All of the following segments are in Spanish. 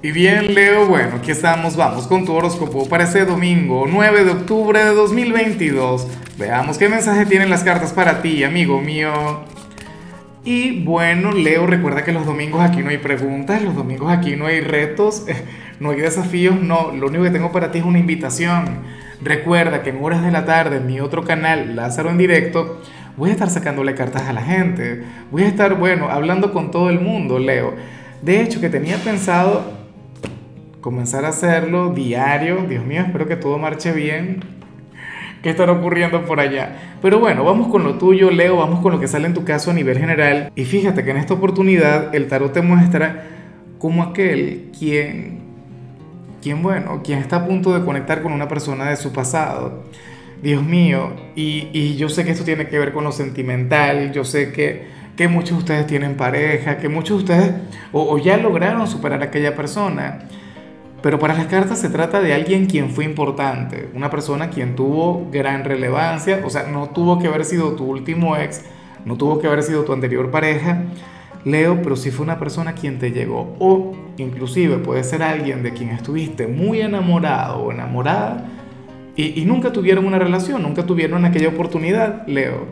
Y bien, Leo, bueno, aquí estamos, vamos con tu horóscopo para este domingo, 9 de octubre de 2022. Veamos qué mensaje tienen las cartas para ti, amigo mío. Y bueno, Leo, recuerda que los domingos aquí no hay preguntas, los domingos aquí no hay retos, no hay desafíos, no, lo único que tengo para ti es una invitación. Recuerda que en horas de la tarde en mi otro canal, Lázaro en directo, voy a estar sacándole cartas a la gente, voy a estar, bueno, hablando con todo el mundo, Leo. De hecho, que tenía pensado comenzar a hacerlo diario. Dios mío, espero que todo marche bien. ¿Qué estará ocurriendo por allá? Pero bueno, vamos con lo tuyo, Leo, vamos con lo que sale en tu caso a nivel general. Y fíjate que en esta oportunidad el tarot te muestra como aquel quien, quien bueno, quien está a punto de conectar con una persona de su pasado. Dios mío, y, y yo sé que esto tiene que ver con lo sentimental, yo sé que, que muchos de ustedes tienen pareja, que muchos de ustedes o, o ya lograron superar a aquella persona. Pero para las cartas se trata de alguien quien fue importante, una persona quien tuvo gran relevancia, o sea, no tuvo que haber sido tu último ex, no tuvo que haber sido tu anterior pareja, Leo, pero sí fue una persona quien te llegó, o inclusive puede ser alguien de quien estuviste muy enamorado o enamorada y, y nunca tuvieron una relación, nunca tuvieron aquella oportunidad, Leo.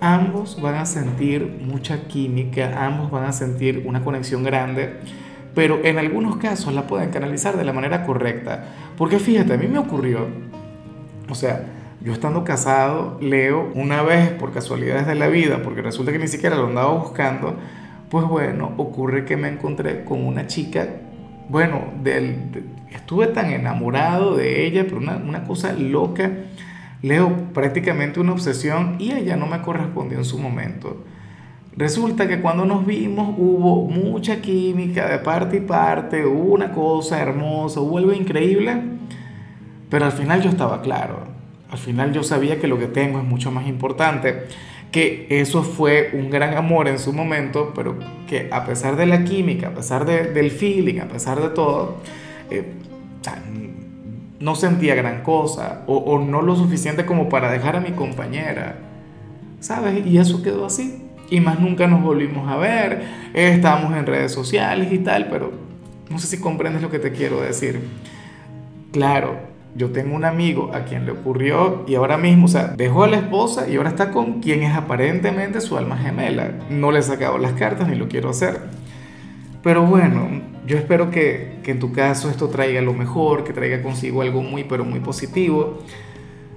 Ambos van a sentir mucha química, ambos van a sentir una conexión grande pero en algunos casos la pueden canalizar de la manera correcta. Porque fíjate, a mí me ocurrió, o sea, yo estando casado, leo una vez por casualidades de la vida, porque resulta que ni siquiera lo andaba buscando, pues bueno, ocurre que me encontré con una chica, bueno, del, estuve tan enamorado de ella, pero una, una cosa loca, leo prácticamente una obsesión y ella no me correspondió en su momento. Resulta que cuando nos vimos hubo mucha química de parte y parte, hubo una cosa hermosa, hubo algo increíble, pero al final yo estaba claro, al final yo sabía que lo que tengo es mucho más importante, que eso fue un gran amor en su momento, pero que a pesar de la química, a pesar de, del feeling, a pesar de todo, eh, no sentía gran cosa o, o no lo suficiente como para dejar a mi compañera, ¿sabes? Y eso quedó así y más nunca nos volvimos a ver, estábamos en redes sociales y tal, pero no sé si comprendes lo que te quiero decir. Claro, yo tengo un amigo a quien le ocurrió y ahora mismo, o sea, dejó a la esposa y ahora está con quien es aparentemente su alma gemela. No le he sacado las cartas ni lo quiero hacer. Pero bueno, yo espero que, que en tu caso esto traiga lo mejor, que traiga consigo algo muy, pero muy positivo.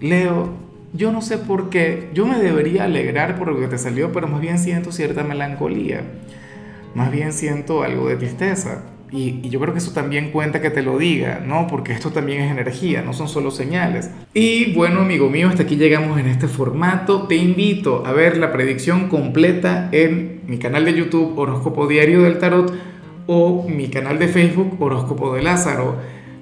Leo, yo no sé por qué, yo me debería alegrar por lo que te salió, pero más bien siento cierta melancolía, más bien siento algo de tristeza. Y, yo creo que eso también cuenta que te lo diga, ¿no? Porque esto también es energía, no son solo señales. Y bueno, amigo mío, hasta aquí llegamos en este formato. Te invito a ver la predicción completa en mi canal de YouTube Horóscopo Diario del Tarot o mi canal de Facebook Horóscopo de Lázaro.